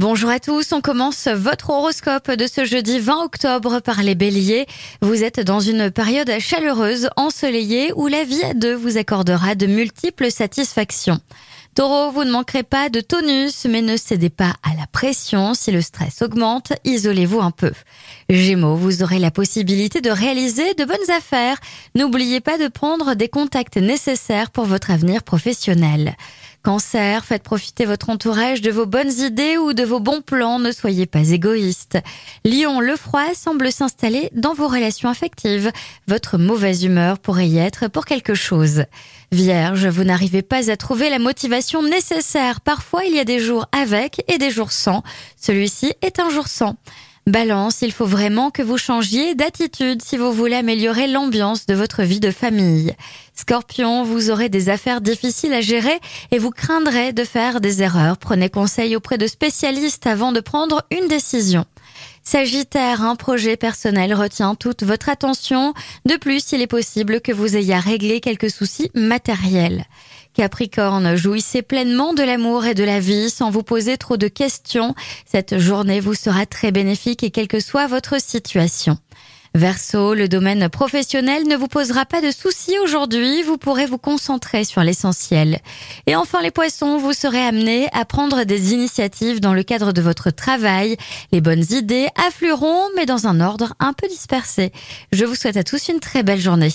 Bonjour à tous, on commence votre horoscope de ce jeudi 20 octobre par les béliers. Vous êtes dans une période chaleureuse, ensoleillée, où la vie à deux vous accordera de multiples satisfactions. Taureau, vous ne manquerez pas de tonus, mais ne cédez pas à la pression. Si le stress augmente, isolez-vous un peu. Gémeaux, vous aurez la possibilité de réaliser de bonnes affaires. N'oubliez pas de prendre des contacts nécessaires pour votre avenir professionnel. Cancer, faites profiter votre entourage de vos bonnes idées ou de vos bons plans, ne soyez pas égoïste. Lion, le froid semble s'installer dans vos relations affectives. Votre mauvaise humeur pourrait y être pour quelque chose. Vierge, vous n'arrivez pas à trouver la motivation nécessaire. Parfois, il y a des jours avec et des jours sans. Celui-ci est un jour sans. Balance, il faut vraiment que vous changiez d'attitude si vous voulez améliorer l'ambiance de votre vie de famille. Scorpion, vous aurez des affaires difficiles à gérer et vous craindrez de faire des erreurs. Prenez conseil auprès de spécialistes avant de prendre une décision. Sagittaire, un projet personnel retient toute votre attention. De plus, il est possible que vous ayez à régler quelques soucis matériels. Capricorne, jouissez pleinement de l'amour et de la vie sans vous poser trop de questions. Cette journée vous sera très bénéfique et quelle que soit votre situation. Verseau, le domaine professionnel ne vous posera pas de soucis aujourd'hui, vous pourrez vous concentrer sur l'essentiel. Et enfin les poissons, vous serez amenés à prendre des initiatives dans le cadre de votre travail. Les bonnes idées afflueront, mais dans un ordre un peu dispersé. Je vous souhaite à tous une très belle journée.